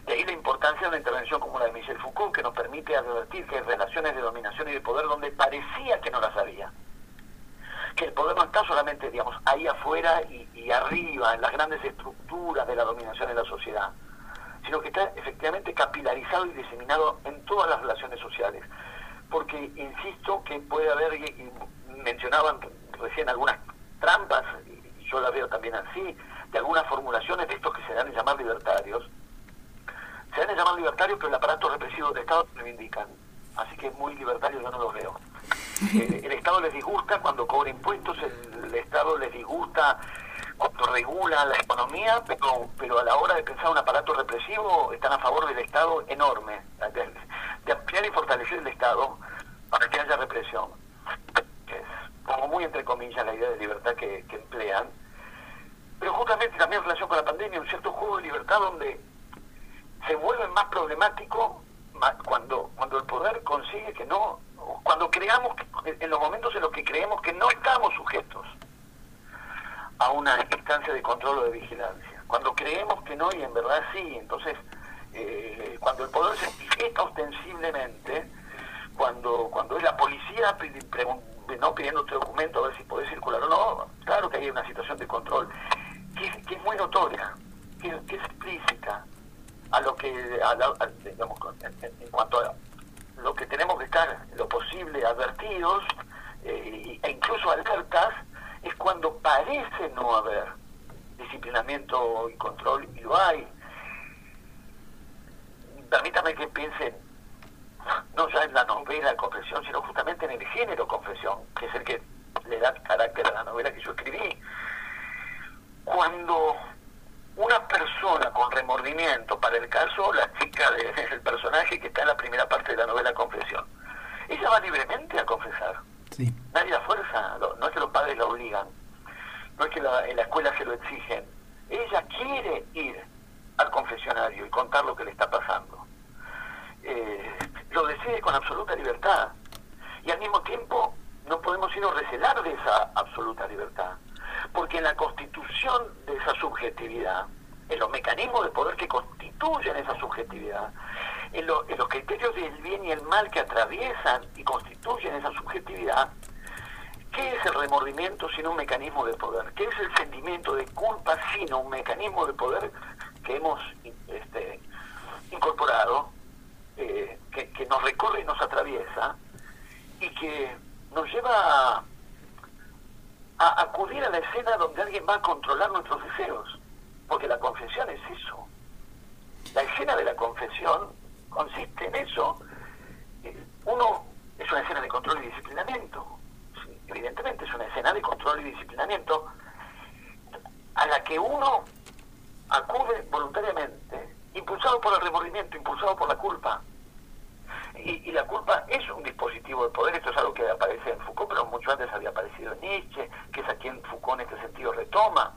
C: De ahí la importancia de una intervención como la de Michel Foucault, que nos permite advertir que hay relaciones de dominación y de poder donde parecía que no las había que el poder no está solamente, digamos, ahí afuera y, arriba, en las grandes estructuras de la dominación en la sociedad, sino que está efectivamente capilarizado y diseminado en todas las relaciones sociales. Porque insisto que puede haber, y mencionaban recién algunas trampas, y yo las veo también así, de algunas formulaciones de estos que se dan a llamar libertarios, se llamar libertarios, pero el aparato represivo del Estado reivindican. Así que es muy libertario, yo no los veo. Eh, el Estado les disgusta cuando cobra impuestos, el, Estado les disgusta cuando regula la economía, pero, pero a la hora de pensar un aparato represivo están a favor del Estado enorme, de, ampliar y fortalecer el Estado para que haya represión. Es como muy entre comillas la idea de libertad que, que emplean. Pero justamente también en relación con la pandemia, un cierto juego de libertad donde se vuelve más problemático cuando, cuando el poder consigue que no cuando creamos, en los momentos en los que creemos que no estamos sujetos a una instancia de control o de vigilancia, cuando creemos que no y en verdad sí, entonces eh, cuando el poder se manifiesta ostensiblemente, cuando, cuando es la policía no pidiendo tu documento a ver si podés circular o no, claro que hay una situación de control que, es muy notoria, que, es explícita a lo que, digamos, en cuanto a lo que tenemos que estar lo posible advertidos eh, e incluso alertas es cuando parece no haber disciplinamiento y control y lo hay. Permítame que piense no ya en la novela confesión, sino justamente en el género confesión, que es el que le da carácter a la novela que yo escribí. Cuando una persona con remordimiento, para el caso, la chica del personaje que está en la primera parte de la novela Confesión, ella va libremente a confesar. Sí. Nadie la fuerza, no es que los padres la obligan, no es que en la escuela se lo exigen. Ella quiere ir al confesionario y contar lo que le está pasando. Eh, lo decide con absoluta libertad. Y al mismo tiempo no podemos sino recelar de esa absoluta libertad porque en la constitución de esa subjetividad, en los mecanismos de poder que constituyen esa subjetividad, en, los criterios del bien y el mal que atraviesan y constituyen esa subjetividad, ¿qué es el remordimiento sino un mecanismo de poder? ¿Qué es el sentimiento de culpa sino un mecanismo de poder que hemos este, incorporado, eh, que, que nos recorre y nos atraviesa y que nos lleva a a acudir a la escena donde alguien va a controlar nuestros deseos, porque la confesión es eso. La escena de la confesión consiste en eso. Uno es una escena de control y disciplinamiento. Evidentemente es una escena de control y disciplinamiento a la que uno acude voluntariamente, impulsado por el remordimiento, impulsado por la culpa. Y, la culpa es un dispositivo de poder, esto es algo que aparece en Foucault, pero mucho antes había aparecido en Nietzsche, que es a quien Foucault en este sentido retoma.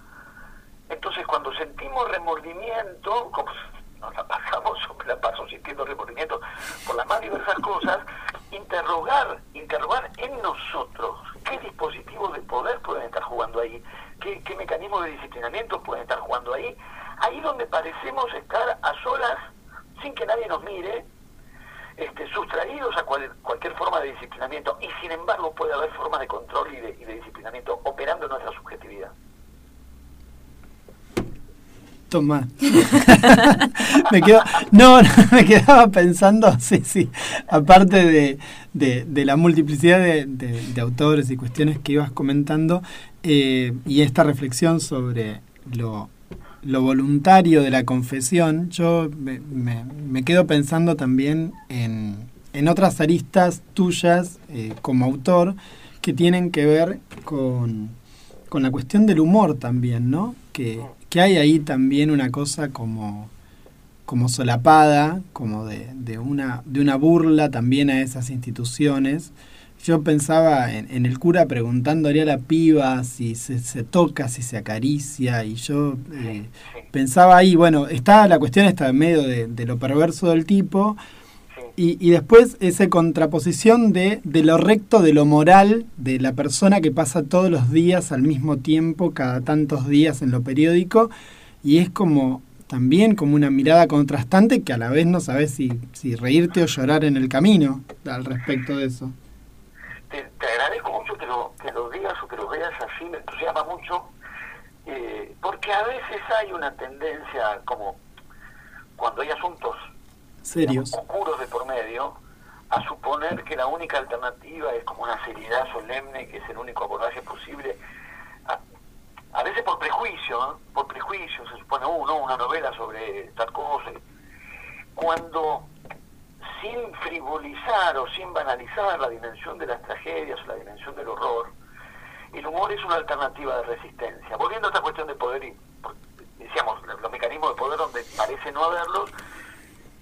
C: Entonces cuando sentimos remordimiento, como nos la pasamos, me la paso sintiendo remordimiento por las más diversas cosas, interrogar, interrogar en nosotros qué dispositivos de poder pueden estar jugando ahí, qué, qué mecanismos de disciplinamiento pueden estar jugando ahí, ahí donde parecemos estar a solas, sin que nadie nos mire, este, sustraídos a cualquier forma de disciplinamiento y sin embargo puede haber formas de control y de, disciplinamiento operando en nuestra subjetividad.
B: Tomás. me quedo, no, me quedaba pensando, sí, sí, aparte de, de, la multiplicidad de, de, autores y cuestiones que ibas comentando, eh, y esta reflexión sobre lo lo voluntario de la confesión, yo me, quedo pensando también en, en otras aristas tuyas eh, como autor que tienen que ver con, con, la cuestión del humor también, ¿no? Que, que, hay ahí también una cosa como, como solapada, como de, de, una, de una burla también a esas instituciones yo pensaba en, el cura preguntándole a la piba si se, toca, si se acaricia, y yo eh, pensaba ahí, bueno, está la cuestión está en medio de, lo perverso del tipo, y, después esa contraposición de, de lo recto, de lo moral, de la persona que pasa todos los días al mismo tiempo, cada tantos días en lo periódico, y es como también como una mirada contrastante que a la vez no sabes si, si reírte o llorar en el camino al respecto de eso
C: te, agradezco mucho que lo, que lo digas o que lo veas así, me entusiasma mucho, eh, porque a veces hay una tendencia, como cuando hay asuntos
B: serios,
C: oscuros de por medio, a suponer que la única alternativa es como una seriedad solemne, que es el único abordaje posible. A, veces por prejuicio, por prejuicio, se supone uno, una novela sobre tal cosa. Cuando sin frivolizar o sin banalizar la dimensión de las tragedias o la dimensión del horror, el humor es una alternativa de resistencia. Volviendo a esta cuestión de poder, y decíamos, los mecanismos de poder donde parece no haberlos,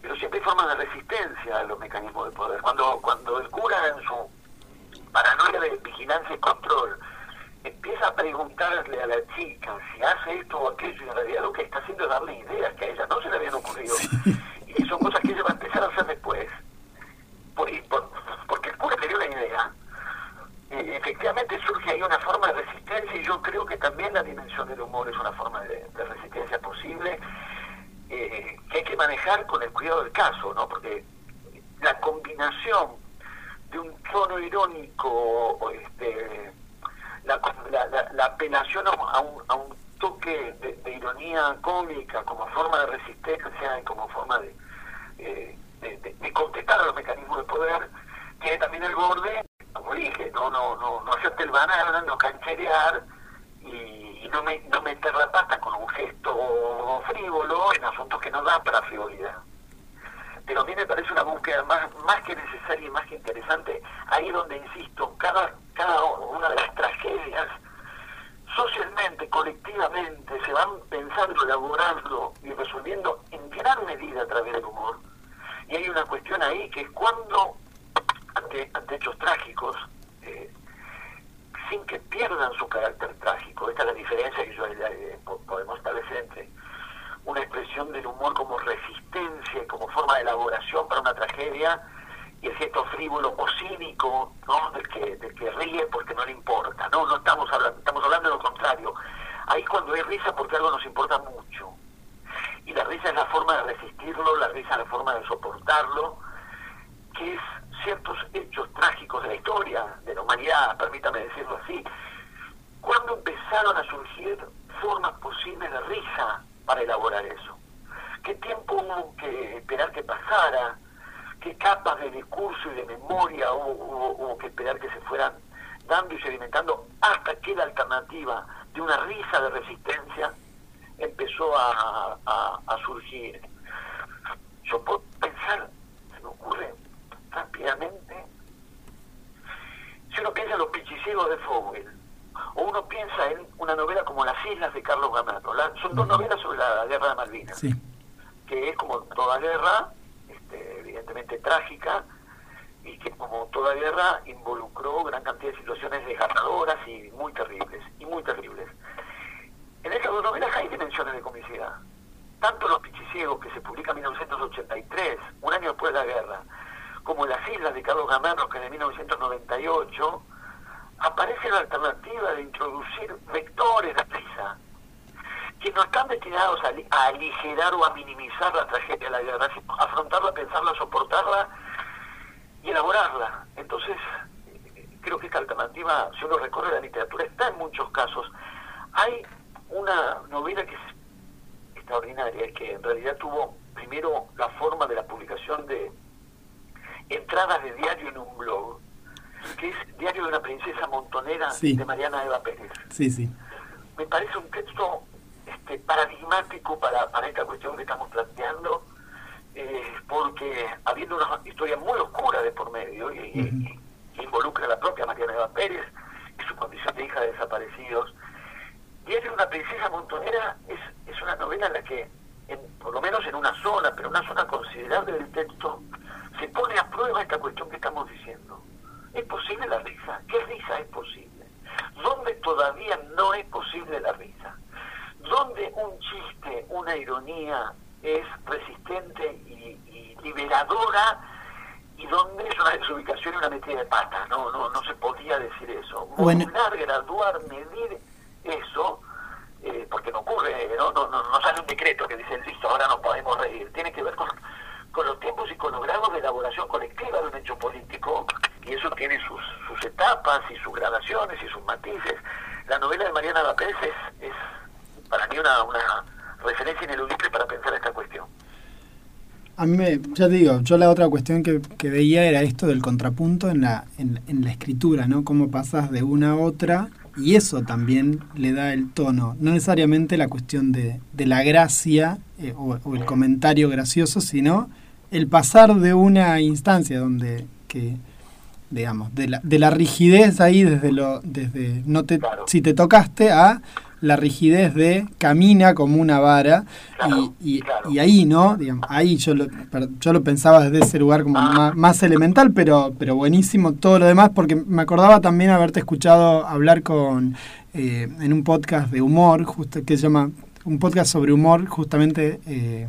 C: pero siempre hay formas de resistencia a los mecanismos de poder. Cuando, cuando el cura en su paranoia de vigilancia y control empieza a preguntarle a la chica si hace esto o aquello, y en realidad lo que está haciendo es darle ideas que a ella no se le habían ocurrido y son cosas que ella va a empezar a hacer después, por, porque el cura le dio la idea, efectivamente surge ahí una forma de resistencia y yo creo que también la dimensión del humor es una forma de, resistencia posible eh, que hay que manejar con el cuidado del caso, ¿no? Porque la combinación de un tono irónico, este, la, apelación a un, a un toque de, ironía cómica como forma de resistencia y como forma de, eh, de, contestar a los mecanismos de poder, tiene también el borde, como dije, no, no, no, no hacerte el banana, no cancherear y, no, me, no meter la pata con un gesto frívolo en asuntos que no dan para frivolidad. Pero a mí me parece una búsqueda más, más que necesaria y más que interesante, ahí donde, insisto, cada, cada una de las tragedias socialmente, colectivamente, se van pensando, elaborando y resolviendo en gran medida a través del humor. Y hay una cuestión ahí que es cuando, ante, ante hechos trágicos, eh, sin que pierdan su carácter trágico, esta es la diferencia que yo eh, podemos establecer entre una expresión del humor como resistencia, como forma de elaboración para una tragedia, y el gesto frívolo o cínico ¿no? del, que, del que ríe porque no le importa. No, no estamos hablando, estamos hablando de lo contrario. Ahí cuando hay risa porque algo nos importa mucho. Y la risa es la forma de resistirlo, la risa es la forma de soportarlo, que es ciertos hechos trágicos de la historia, de la humanidad, permítame decirlo así, cuando empezaron a surgir formas posibles de risa para elaborar eso. ¿Qué tiempo hubo que esperar que pasara? Qué capas de discurso y de memoria hubo, que esperar que se fueran dando y sedimentando hasta que la alternativa de una risa de resistencia empezó a, surgir. Yo puedo pensar, se me ocurre rápidamente, si uno piensa en los pichicegos de Fogel, o uno piensa en una novela como Las Islas de Carlos Gamer, Son dos novelas sobre la guerra de Malvinas,
B: Sí.
C: que es como toda guerra, trágica, y que como toda guerra involucró gran cantidad de situaciones desgarradoras y muy terribles, y muy terribles. En esas dos novelas hay dimensiones de comicidad. Tanto Los Pichiciegos, que se publica en 1983, un año después de la guerra, como Las Islas de Carlos Gamerro, que de 1998, aparece la alternativa de introducir vectores de risa, que no están destinados a, ali- a aligerar o a minimizar la tragedia de la guerra, sino a afrontarla, pensarla, soportarla y elaborarla. Entonces, creo que esta alternativa, si uno recorre la literatura, está en muchos casos. Hay una novela que es extraordinaria, que en realidad tuvo primero la forma de la publicación de entradas de diario en un blog, que es Diario de una princesa montonera
B: Sí.
C: de Mariana Eva Pérez.
B: Sí, sí.
C: Me parece un texto este, paradigmático para, para esta cuestión que estamos planteando, eh, porque habiendo una historia muy oscura de por medio y, involucra a la propia Mariana Eva Pérez y su condición de hija de desaparecidos, Diario de una princesa montonera es, es una novela en la que, en- por lo menos en una zona, pero una zona considerable del texto, se pone a prueba esta cuestión que estamos diciendo. ¿Es posible la risa? ¿Qué risa es posible? ¿Dónde todavía no es posible la risa? ¿Dónde un chiste, una ironía es resistente y, y liberadora y dónde es una desubicación y una metida de pata? No, no, no se podía decir eso.
B: Bueno.
C: Modular, graduar, medir eso, eh, porque no ocurre, ¿no? No, no, no sale un decreto que dice, listo, ahora nos podemos reír. Tiene que ver con, con los tiempos y con los grados de elaboración colectiva de un hecho político, y eso tiene sus, sus etapas y sus gradaciones y sus matices. La novela de Mariana López es, es para mí una, una referencia ineludible para pensar esta cuestión.
B: A mí, me, ya te digo, yo la otra cuestión que, que veía era esto del contrapunto en la, en, en la escritura, ¿no? Cómo pasas de una a otra y eso también le da el tono. No necesariamente la cuestión de, de la gracia eh, o, o el comentario gracioso, sino el pasar de una instancia donde que digamos de la, de la rigidez ahí desde lo desde no te
C: Claro.
B: si te tocaste a la rigidez de camina como una vara
C: Claro,
B: y, y,
C: claro.
B: y ahí no digamos ahí yo lo yo lo pensaba desde ese lugar como
C: Ah.
B: más, más elemental pero pero buenísimo todo lo demás porque me acordaba también haberte escuchado hablar con eh, en un podcast de humor justo que se llama un podcast sobre humor justamente eh,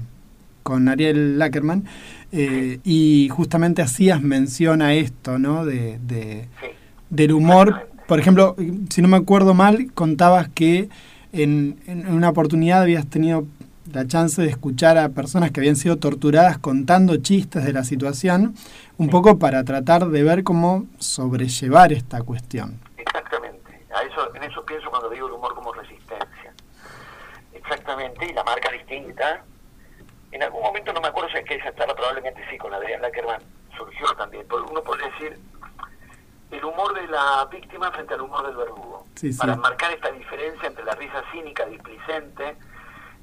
B: con Ariel Lackerman eh, y justamente hacías mención a esto no de, de
C: Sí.
B: del humor. Por ejemplo, si no me acuerdo mal, contabas que en, en una oportunidad habías tenido la chance de escuchar a personas que habían sido torturadas contando chistes de la situación, un poco para tratar de ver cómo sobrellevar esta cuestión.
C: Exactamente. A eso, en eso pienso cuando digo el humor como resistencia. Exactamente, y la marca distinta. En algún momento, no me acuerdo si es que esa charla, probablemente sí, con Adrián Lackerman surgió también. Porque uno podría decir el humor de la víctima frente al humor del verdugo.
B: Sí, sí.
C: Para marcar esta diferencia entre la risa cínica, displicente,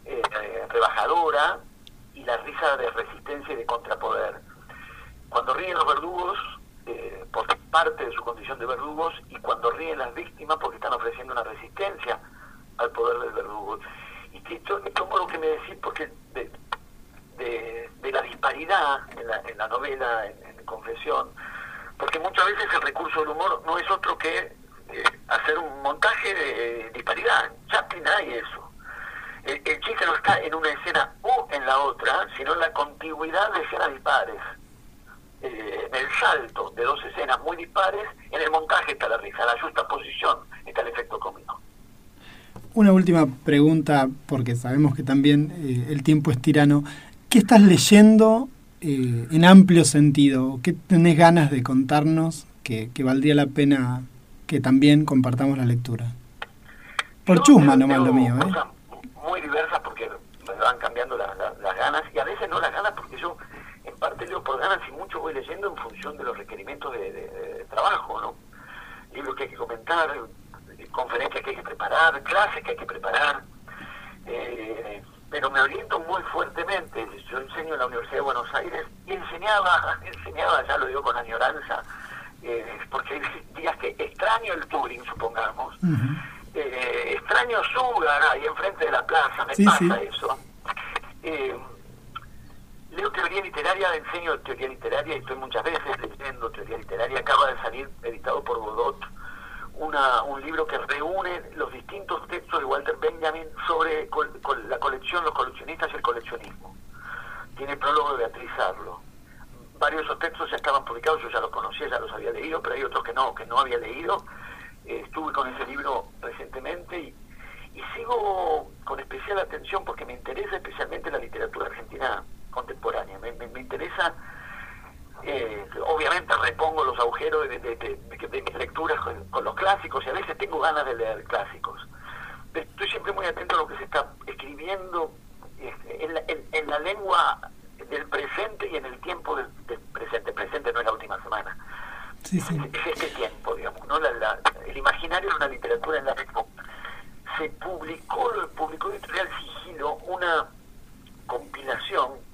C: eh, rebajadora, y la risa de resistencia y de contrapoder. Cuando ríen los verdugos, eh, porque es parte de su condición de verdugos, y cuando ríen las víctimas, porque están ofreciendo una resistencia al poder del verdugo. Y que esto, tomo lo que me decís porque de, de, la disparidad en la, en la novela, en, Confesión, porque muchas veces el recurso del humor no es otro que eh, hacer un montaje de disparidad. Chaplin hay eso. El, chiste no está en una escena o en la otra, sino en la contigüidad de escenas dispares. Eh, en el salto de dos escenas muy dispares, en el montaje está la risa, en la justa posición está el efecto cómico.
B: Una última pregunta, porque sabemos que también eh, el tiempo es tirano. ¿Qué estás leyendo eh, en amplio sentido? ¿Qué tenés ganas de contarnos que, que valdría la pena que también compartamos la lectura? Por
C: Yo
B: chusma nomás lo mío, ¿eh?
C: cosas Muy diversas porque me van cambiando la- la- las ganas y a veces no las ganas porque yo en parte leo por ganas y mucho voy leyendo en función de los requerimientos de, de- de trabajo, ¿no? Libros que hay que comentar, eh, conferencias que hay que preparar, clases que hay que preparar. eh, pero me oriento muy fuertemente. Yo enseño en la Universidad de Buenos Aires y enseñaba, enseñaba, ya lo digo con añoranza, eh, porque hay días que extraño el Turing, supongamos,
B: Ujú.
C: eh, extraño extraño Sugar ahí enfrente de la plaza, me pasa eso. Eh, leo teoría literaria, enseño teoría literaria y estoy muchas veces leyendo teoría literaria. Acaba de salir, editado por Godot, una, un libro que reúne los distintos textos de Walter Benjamin sobre la colección, los coleccionistas y el coleccionismo. Tiene prólogo de Beatriz Arlo. Varios esos textos ya estaban publicados, yo ya los conocía, ya los había leído, pero hay otros que no, que no había leído. Eh, estuve con ese libro recientemente y, y sigo con especial atención porque me interesa especialmente la literatura argentina contemporánea. Me, me, interesa, eh, obviamente repongo los agujeros de, de, mis lecturas con, los clásicos y a veces tengo ganas de leer clásicos. Estoy siempre muy atento a lo que se está escribiendo este, en, la, en, la lengua del presente y en el tiempo del, presente. Presente no es la última semana. Es, este tiempo, digamos, ¿no? el imaginario de una literatura en la Se publicó, publicó Editorial Sigilo una compilación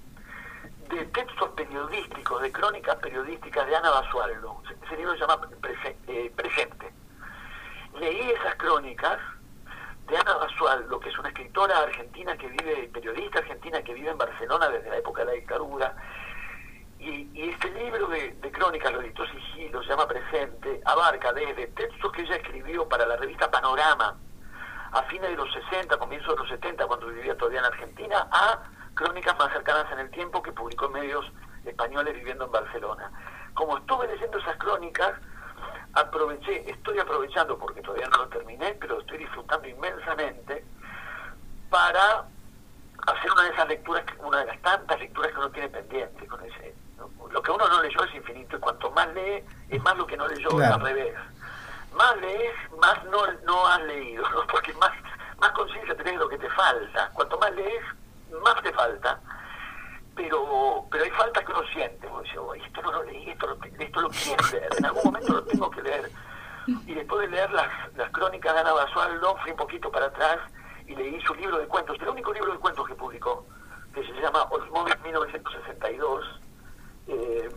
C: de textos periodísticos, de crónicas periodísticas de Ana Basualdo. Ese libro se llama eh, Presente. Leí esas crónicas de Ana Basualdo, que es una escritora argentina que vive, periodista argentina que vive en Barcelona desde la época de la dictadura. Y, este libro de, crónicas, lo editó Sigilo, se llama Presente, abarca desde textos que ella escribió para la revista Panorama a fines de los 60, comienzos de los 70, cuando vivía todavía en Argentina, a crónicas más cercanas en el tiempo que publicó en medios españoles viviendo en Barcelona. Como estuve leyendo esas crónicas, aproveché, estoy aprovechando porque todavía no lo terminé, pero estoy disfrutando inmensamente para hacer una de esas lecturas, una de las tantas lecturas que uno tiene pendiente con ese. Lo que uno no leyó es infinito y cuanto más lee, es más lo que no leyó al revés. Más lees, más no, no has leído, porque más, más conciencia tenés de lo que te falta. Cuanto más lees, más te falta, pero pero hay falta que uno siente, esto no lo leí, esto lo, esto lo quiero leer, en algún momento lo tengo que leer. Y después de leer las, las crónicas de Ana Basualdo, fui un poquito para atrás y leí su libro de cuentos, el único libro de cuentos que publicó, que se llama Osmovis 1962, eh,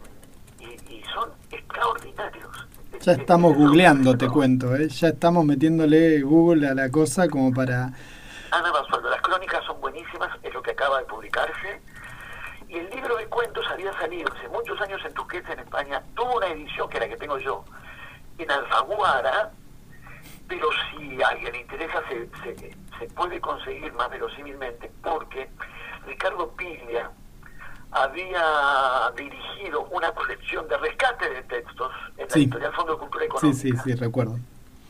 C: y, y, son extraordinarios.
B: Ya estamos googleando, te cuento, ¿eh? ya estamos metiéndole Google a la cosa como para
C: Ana Basualdo. Las crónicas son buenísimas, es lo que acaba de publicarse. Y el libro de cuentos había salido hace muchos años en Tusquets, en España. Tuvo una edición, que era la que tengo yo, en Alfaguara, pero si a alguien le interesa, se, se, puede conseguir más verosímilmente, porque Ricardo Piglia había dirigido una colección de rescate de textos en la editorial Fondo de Cultura Económica.
B: Sí, sí, sí, recuerdo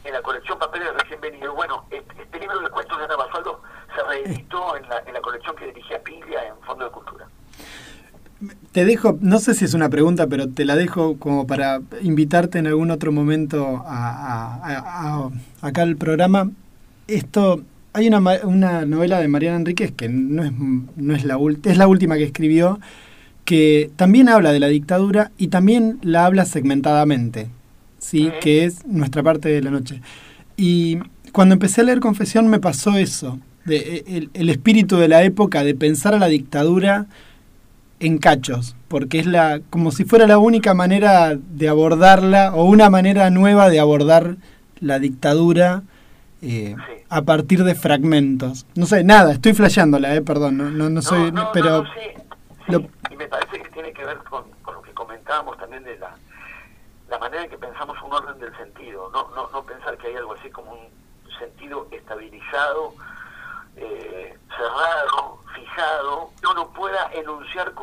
C: en la colección Papeles recién venido. Bueno, este, este, libro de cuentos de Ana Basualdo se reeditó en la, en la colección que dirigía Piglia en Fondo de Cultura.
B: Te dejo, no sé si es una pregunta, pero te la dejo como para invitarte en algún otro momento a, acá al programa. Esto, hay una, una novela de Mariana Enríquez que no es, no es, la, es la última que escribió, que también habla de la dictadura y también la habla segmentadamente. ¿sí? que es nuestra parte de la noche. Y cuando empecé a leer Confesión me pasó eso, de, e, el, espíritu de la época de pensar a la dictadura en cachos, porque es la como si fuera la única manera de abordarla o una manera nueva de abordar la dictadura eh, a partir de fragmentos. No sé, nada, estoy flasheándola, eh, perdón, no, no, no soy, pero...
C: Y me parece que tiene que ver con, con lo que comentábamos también de la la manera en que pensamos un orden del sentido, no, no, no pensar que hay algo así como un sentido estabilizado, eh, cerrado, fijado, uno pueda enunciar